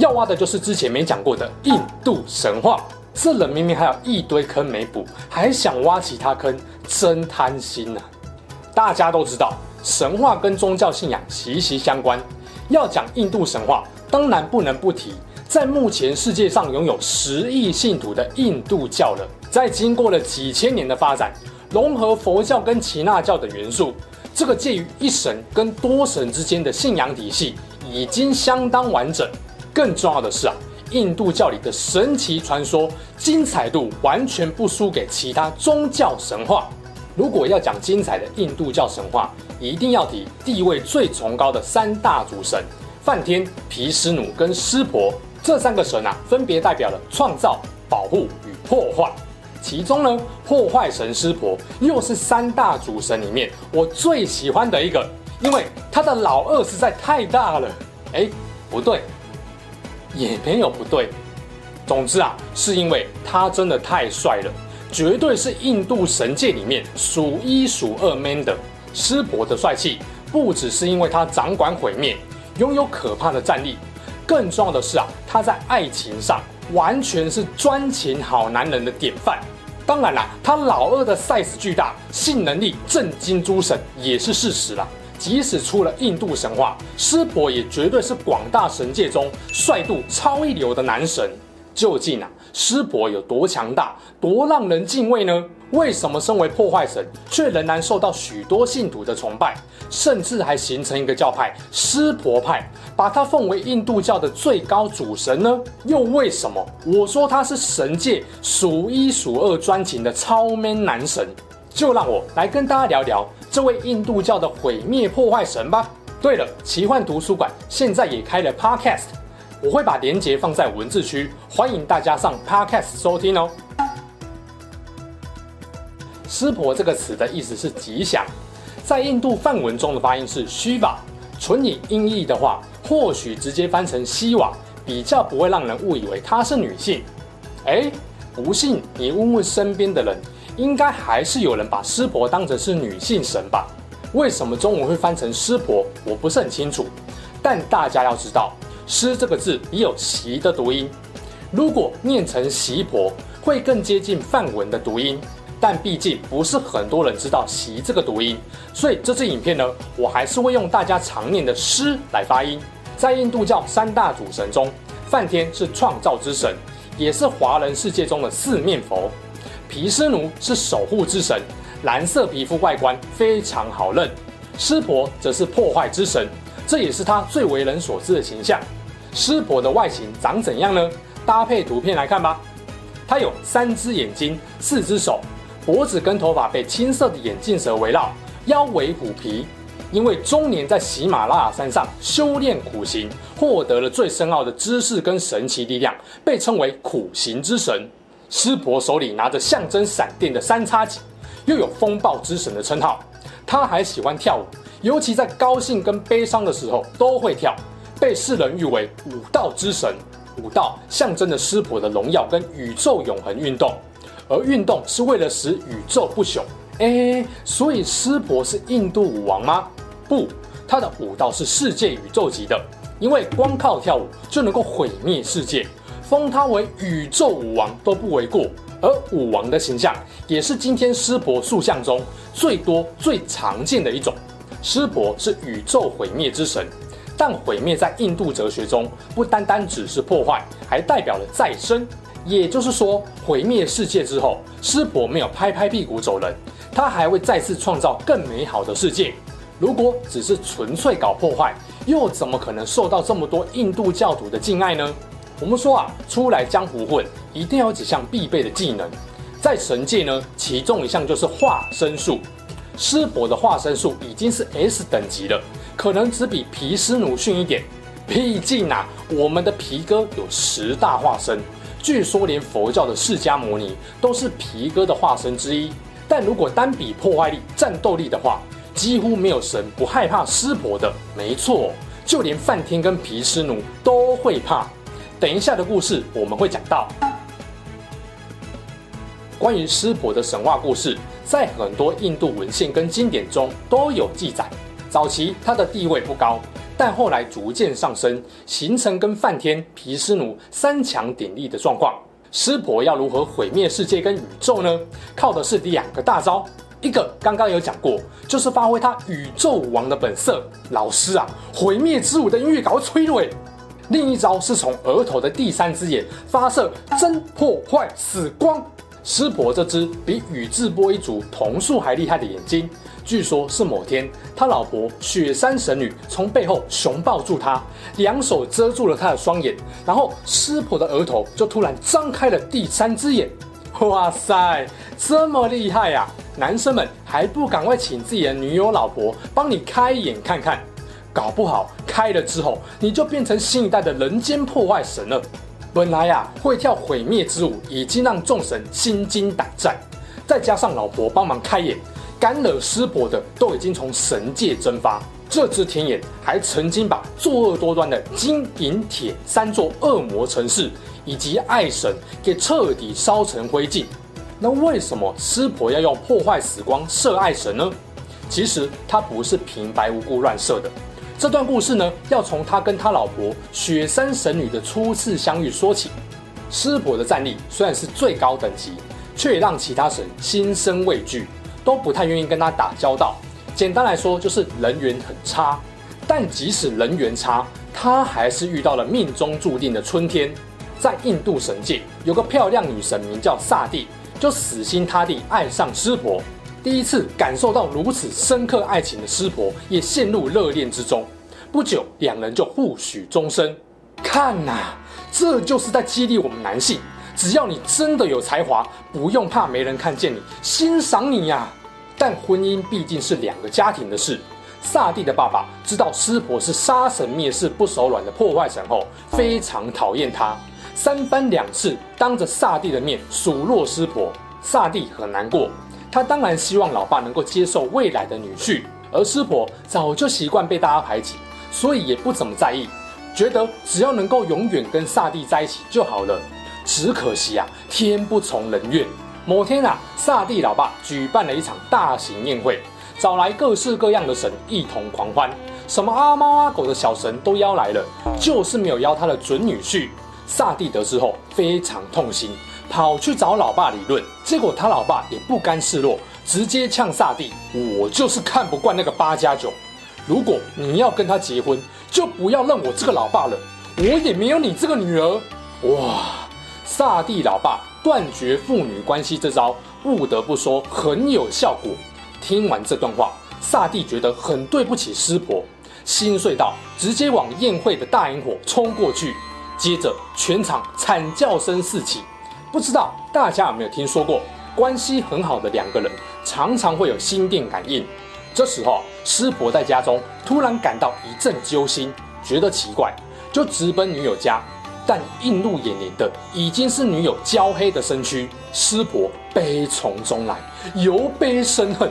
要挖的就是之前没讲过的印度神话，这人明明还有一堆坑没补，还想挖其他坑，真贪心啊！大家都知道，神话跟宗教信仰息息相关。要讲印度神话，当然不能不提，在目前世界上拥有十亿信徒的印度教了。在经过了几千年的发展，融合佛教跟耆那教的元素，这个介于一神跟多神之间的信仰体系，已经相当完整。更重要的是啊，印度教里的神奇传说精彩度完全不输给其他宗教神话。如果要讲精彩的印度教神话，一定要提地位最崇高的三大主神：梵天、毗湿奴跟湿婆。这三个神啊，分别代表了创造、保护与破坏。其中呢，破坏神湿婆又是三大主神里面我最喜欢的一个，因为他的老二实在太大了。哎，不对。也没有不对，总之啊，是因为他真的太帅了，绝对是印度神界里面数一数二 man 的。湿婆的帅气不只是因为他掌管毁灭，拥有可怕的战力，更重要的是啊，他在爱情上完全是专情好男人的典范。当然啦，他老二的 size 巨大，性能力震惊诸神也是事实啦。即使出了印度神话，湿婆也绝对是广大神界中帅度超一流的男神。究竟啊，湿婆有多强大，多让人敬畏呢？为什么身为破坏神，却仍然受到许多信徒的崇拜，甚至还形成一个教派——湿婆派，把他奉为印度教的最高主神呢？又为什么我说他是神界数一数二专情的超 man 男神？就让我来跟大家聊聊这位印度教的毁灭破坏神吧。对了，奇幻图书馆现在也开了 Podcast，我会把链接放在文字区，欢迎大家上 Podcast 收听哦。湿婆这个词的意思是吉祥，在印度梵文中的发音是须瓦纯以音译的话，或许直接翻成西瓦，比较不会让人误以为她是女性。哎，不信你问问身边的人。应该还是有人把湿婆当成是女性神吧？为什么中文会翻成湿婆？我不是很清楚。但大家要知道，湿这个字也有习的读音，如果念成习婆，会更接近梵文的读音。但毕竟不是很多人知道习这个读音，所以这支影片呢，我还是会用大家常念的湿来发音。在印度教三大主神中，梵天是创造之神，也是华人世界中的四面佛。皮斯奴是守护之神，蓝色皮肤外观非常好认。湿婆则是破坏之神，这也是他最为人所知的形象。湿婆的外形长怎样呢？搭配图片来看吧。他有三只眼睛，四只手，脖子跟头发被青色的眼镜蛇围绕，腰围虎皮。因为终年在喜马拉雅山上修炼苦行，获得了最深奥的知识跟神奇力量，被称为苦行之神。湿婆手里拿着象征闪电的三叉戟，又有风暴之神的称号。他还喜欢跳舞，尤其在高兴跟悲伤的时候都会跳，被世人誉为舞道之神。舞道象征着湿婆的荣耀跟宇宙永恒运动，而运动是为了使宇宙不朽。哎，所以湿婆是印度舞王吗？不，他的舞道是世界宇宙级的，因为光靠跳舞就能够毁灭世界。封他为宇宙武王都不为过，而武王的形象也是今天湿婆塑像中最多最常见的一种。湿婆是宇宙毁灭之神，但毁灭在印度哲学中不单单只是破坏，还代表了再生。也就是说，毁灭世界之后，湿婆没有拍拍屁股走人，他还会再次创造更美好的世界。如果只是纯粹搞破坏，又怎么可能受到这么多印度教徒的敬爱呢？我们说啊，出来江湖混，一定要有几项必备的技能。在神界呢，其中一项就是化身术。师伯的化身术已经是 S 等级了，可能只比毗湿奴逊一点。毕竟啊，我们的皮哥有十大化身，据说连佛教的释迦牟尼都是皮哥的化身之一。但如果单比破坏力、战斗力的话，几乎没有神不害怕师伯的。没错，就连梵天跟毗湿奴都会怕。等一下的故事我们会讲到。关于湿婆的神话故事，在很多印度文献跟经典中都有记载。早期他的地位不高。但后来逐渐上升，形成跟梵天、毗湿奴三强鼎立的状况。湿婆要如何毁灭世界跟宇宙呢？靠的是两个大招，一个刚刚有讲过，就是发挥他宇宙王的本色。老师啊，毁灭之舞的音乐搞催泪。另一招是从额头的第三只眼发射真破坏死光。湿婆这只比宇智波一族瞳术还厉害的眼睛。据说，是某天，他老婆雪山神女从背后熊抱住他，两手遮住了他的双眼，然后湿婆的额头就突然张开了第三只眼。哇塞，这么厉害呀！男生们还不赶快请自己的女友、老婆帮你开眼看看，搞不好开了之后，你就变成新一代的人间破坏神了。本来呀，会跳毁灭之舞已经让众神心惊胆战，再加上老婆帮忙开眼。敢惹师婆的都已经从神界蒸发。这只天眼还曾经把作恶多端的金银铁三座恶魔城市以及爱神给彻底烧成灰烬。那为什么师婆要用破坏死光射爱神呢？其实他不是平白无故乱射的。这段故事呢，要从他跟他老婆雪山神女的初次相遇说起。湿婆的战力虽然是最高等级，却也让其他神心生畏惧。都不太愿意跟他打交道。简单来说，就是人缘很差。但即使人缘差，他还是遇到了命中注定的春天。在印度神界，有个漂亮女神名叫萨蒂，就死心塌地爱上湿婆。第一次感受到如此深刻爱情的师婆，也陷入热恋之中。不久，两人就互许终身。看呐、啊，这就是在激励我们男性。只要你真的有才华，不用怕没人看见你，欣赏你呀、啊。但婚姻毕竟是两个家庭的事。萨蒂的爸爸知道师婆是杀神灭世不手软的破坏神后，非常讨厌他，三番两次当着萨蒂的面数落师婆。萨蒂很难过，他当然希望老爸能够接受未来的女婿，而师婆早就习惯被大家排挤，所以也不怎么在意，觉得只要能够永远跟萨蒂在一起就好了。只可惜啊，天不从人愿。某天啊，萨蒂老爸举办了一场大型宴会，找来各式各样的神一同狂欢，什么阿猫阿狗的小神都邀来了，就是没有邀他的准女婿。萨蒂得知后非常痛心，跑去找老爸理论，结果他老爸也不甘示弱，直接呛萨蒂：“我就是看不惯那个八加九，如果你要跟他结婚，就不要认我这个老爸了，我也没有你这个女儿。”哇！萨蒂老爸断绝父女关系这招，不得不说很有效果。听完这段话，萨蒂觉得很对不起湿婆，心碎到直接往宴会的大营火冲过去。接着，全场惨叫声四起。不知道大家有没有听说过，关系很好的两个人常常会有心电感应。这时候，师婆在家中突然感到一阵揪心，觉得奇怪，就直奔女友家。但映入眼帘的已经是女友焦黑的身躯，师婆悲从中来，由悲生恨。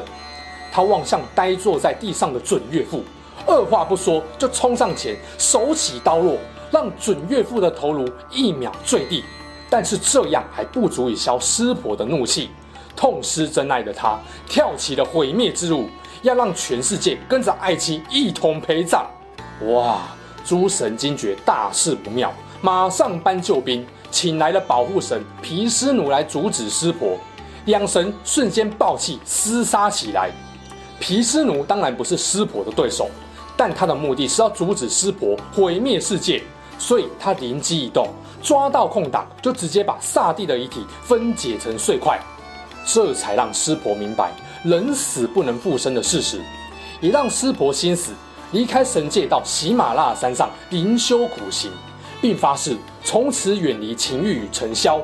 他望向呆坐在地上的准岳父，二话不说就冲上前，手起刀落，让准岳父的头颅一秒坠地。但是这样还不足以消湿婆的怒气，痛失真爱的他跳起了毁灭之舞，要让全世界跟着爱妻一同陪葬。哇！诸神惊觉大事不妙。马上搬救兵，请来了保护神毗湿奴来阻止湿婆。两神瞬间爆气，厮杀起来。毗湿奴当然不是湿婆的对手，但他的目的是要阻止湿婆毁灭世界，所以他灵机一动，抓到空档就直接把萨蒂的遗体分解成碎块，这才让湿婆明白人死不能复生的事实，也让湿婆心死，离开神界到喜马拉雅山上灵修苦行。并发誓从此远离情欲与尘嚣。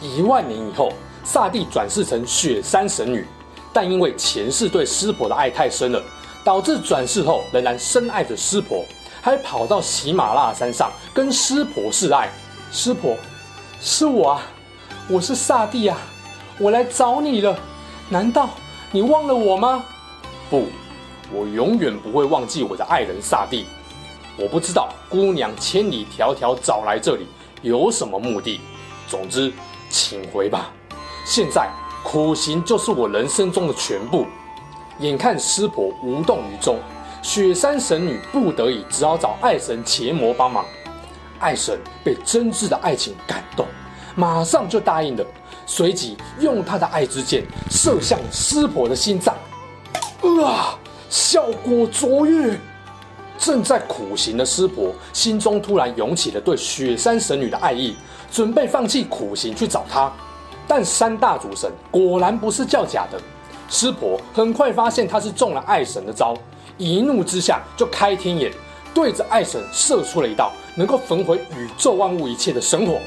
一万年以后，萨蒂转世成雪山神女，但因为前世对湿婆的爱太深了，导致转世后仍然深爱着湿婆，还跑到喜马拉雅山上跟湿婆示爱。湿婆，是我啊，我是萨蒂啊，我来找你了。难道你忘了我吗？不，我永远不会忘记我的爱人萨蒂。我不知道姑娘千里迢迢找来这里有什么目的。总之，请回吧。现在苦行就是我人生中的全部。眼看湿婆无动于衷，雪山神女不得已只好找爱神邪魔帮忙。爱神被真挚的爱情感动，马上就答应了，随即用他的爱之箭射向湿婆的心脏。啊！效果卓越。正在苦行的湿婆心中突然涌起了对雪山神女的爱意，准备放弃苦行去找她。但三大主神果然不是叫假的。湿婆很快发现他是中了爱神的招，一怒之下就开天眼，对着爱神射出了一道能够焚毁宇宙万物一切的神火。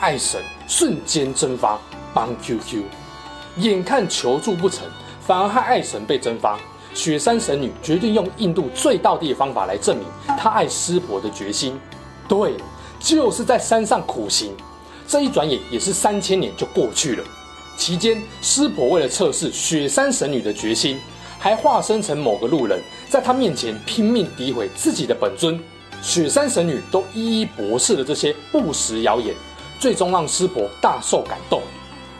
爱神瞬间蒸发，帮 QQ。眼看求助不成，反而害爱神被蒸发。雪山神女决定用印度最道地的方法来证明她爱湿婆的决心。对，就是在山上苦行。这一转眼也是三千年就过去了。期间，师婆为了测试雪山神女的决心，还化身成某个路人，在他面前拼命诋毁自己的本尊。雪山神女都一一驳斥了这些不实谣言，最终让师伯大受感动。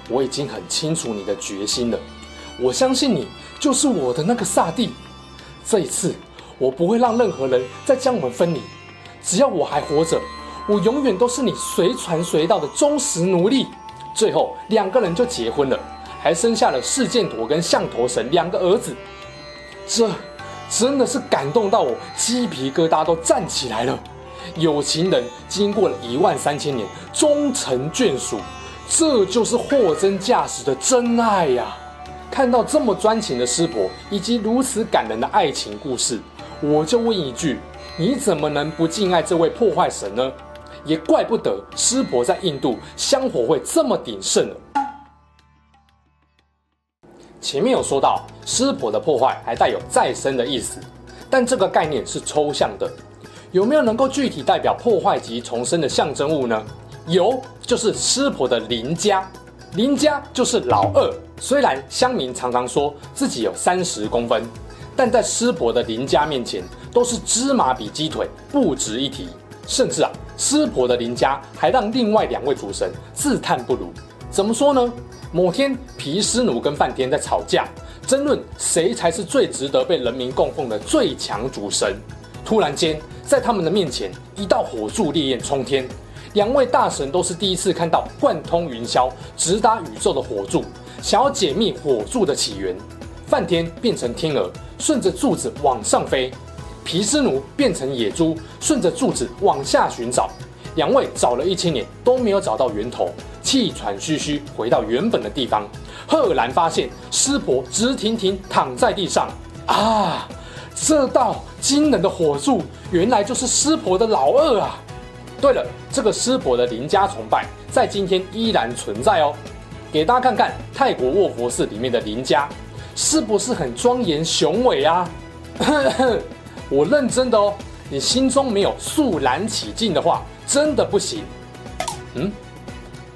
我已经很清楚你的决心了，我相信你就是我的那个萨蒂。这一次，我不会让任何人再将我们分离。只要我还活着，我永远都是你随传随到的忠实奴隶。最后两个人就结婚了，还生下了四剑陀跟象陀神两个儿子。这真的是感动到我鸡皮疙瘩都站起来了。有情人经过了一万三千年，终成眷属，这就是货真价实的真爱呀！看到这么专情的湿婆以及如此感人的爱情故事，我就问一句：你怎么能不敬爱这位破坏神呢？也怪不得湿婆在印度香火会这么鼎盛了。前面有说到，湿婆的破坏还带有再生的意思，但这个概念是抽象的，有没有能够具体代表破坏及重生的象征物呢？有，就是湿婆的邻家。邻家就是老二。虽然乡民常常说自己有三十公分，但在湿婆的邻家面前，都是芝麻比鸡腿不值一提。甚至啊，湿婆的邻家还让另外两位主神自叹不如。怎么说呢？某天，毗湿奴跟梵天在吵架，争论谁才是最值得被人民供奉的最强主神。突然间，在他们的面前，一道火柱烈焰冲天。两位大神都是第一次看到贯通云霄、直达宇宙的火柱，想要解密火柱的起源。梵天变成天鹅，顺着柱子往上飞。毗湿奴变成野猪，顺着柱子往下寻找，两位找了一千年都没有找到源头，气喘吁吁回到原本的地方，赫然发现湿婆直挺挺躺在地上。啊，这道惊人的火柱原来就是湿婆的老二啊！对了，这个湿婆的邻家崇拜在今天依然存在哦。给大家看看泰国卧佛寺里面的邻家，是不是很庄严雄伟啊？我认真的哦，你心中没有肃然起敬的话，真的不行。嗯，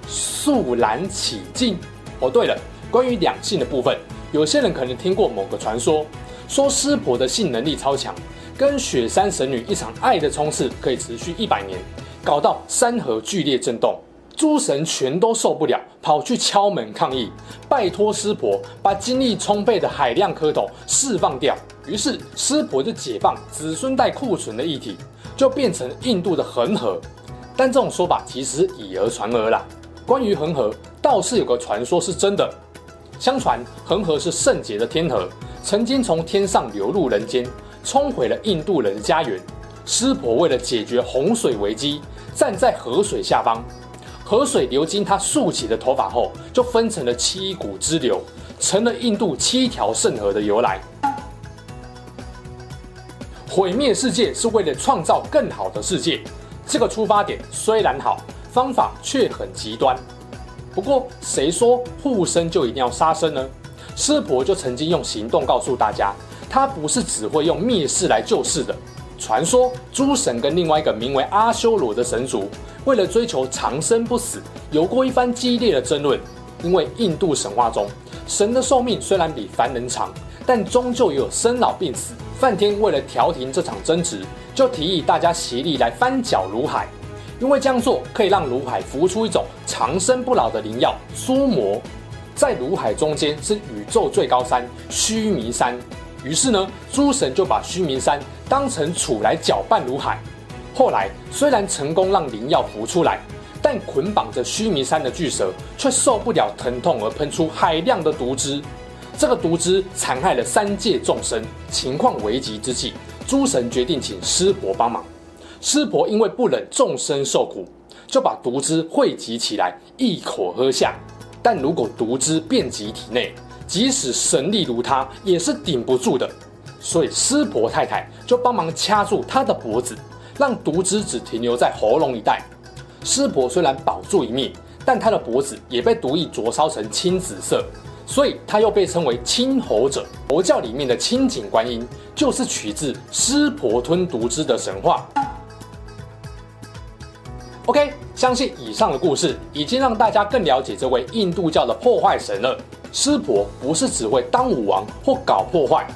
肃然起敬。哦，对了，关于两性的部分，有些人可能听过某个传说，说湿婆的性能力超强，跟雪山神女一场爱的冲刺可以持续一百年，搞到山河剧烈震动。诸神全都受不了，跑去敲门抗议，拜托湿婆把精力充沛的海量蝌蚪释放掉。于是湿婆就解放子孙代库存的议题，就变成印度的恒河。但这种说法其实以讹传讹啦。关于恒河，倒是有个传说是真的。相传恒河是圣洁的天河，曾经从天上流入人间，冲毁了印度人的家园。湿婆为了解决洪水危机，站在河水下方。河水流经他竖起的头发后，就分成了七股支流，成了印度七条圣河的由来。毁灭世界是为了创造更好的世界，这个出发点虽然好，方法却很极端。不过，谁说护生就一定要杀生呢？湿婆就曾经用行动告诉大家，他不是只会用灭世来救世的。传说诸神跟另外一个名为阿修罗的神族，为了追求长生不死，有过一番激烈的争论。因为印度神话中，神的寿命虽然比凡人长，但终究也有生老病死。梵天为了调停这场争执，就提议大家协力来翻搅如海，因为这样做可以让乳海浮出一种长生不老的灵药苏魔。在乳海中间是宇宙最高山须弥山，于是呢，诸神就把须弥山当成杵来搅拌如海。后来虽然成功让灵药浮出来。但捆绑着须弥山的巨蛇却受不了疼痛而喷出海量的毒汁，这个毒汁残害了三界众生。情况危急之际，诸神决定请师婆帮忙。师婆因为不忍众生受苦，就把毒汁汇集起来，一口喝下。但如果毒汁遍及体内，即使神力如他也是顶不住的。所以师婆太太就帮忙掐住他的脖子，让毒汁只停留在喉咙一带。师婆虽然保住一命，但他的脖子也被毒液灼烧成青紫色，所以他又被称为青喉者。佛教里面的青井观音就是取自湿婆吞毒汁的神话。OK，相信以上的故事已经让大家更了解这位印度教的破坏神了。湿婆不是只会当武王或搞破坏，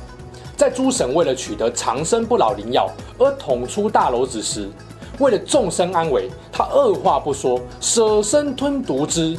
在诸神为了取得长生不老灵药而捅出大篓子时，为了众生安危，他二话不说舍身吞毒汁。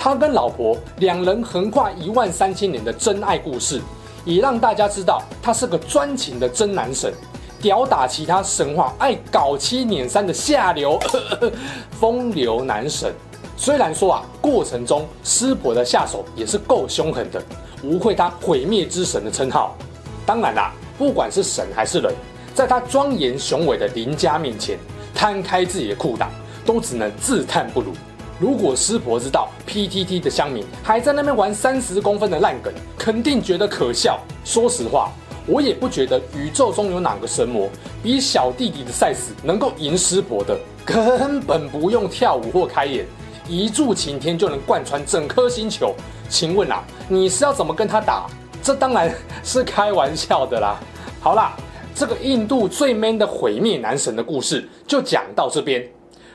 他跟老婆两人横跨一万三千年的真爱故事，也让大家知道他是个专情的真男神，吊打其他神话爱搞七捻三的下流呵呵 风流男神。虽然说啊，过程中师婆的下手也是够凶狠的，无愧他毁灭之神的称号。当然啦，不管是神还是人，在他庄严雄伟的林家面前。摊开自己的裤裆，都只能自叹不如。如果师婆知道 PTT 的乡民还在那边玩三十公分的烂梗，肯定觉得可笑。说实话，我也不觉得宇宙中有哪个神魔比小弟弟的赛斯能够赢师婆的，根本不用跳舞或开眼，一柱擎天就能贯穿整颗星球。请问啊，你是要怎么跟他打？这当然是开玩笑的啦。好啦。这个印度最 man 的毁灭男神的故事就讲到这边。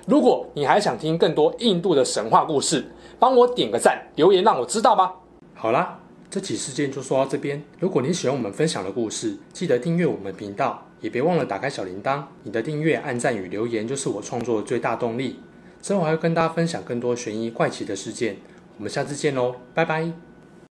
如果你还想听更多印度的神话故事，帮我点个赞，留言让我知道吧。好啦，这起事件就说到这边。如果你喜欢我们分享的故事，记得订阅我们频道，也别忘了打开小铃铛。你的订阅、按赞与留言就是我创作的最大动力。之后还会跟大家分享更多悬疑怪奇的事件。我们下次见喽，拜拜。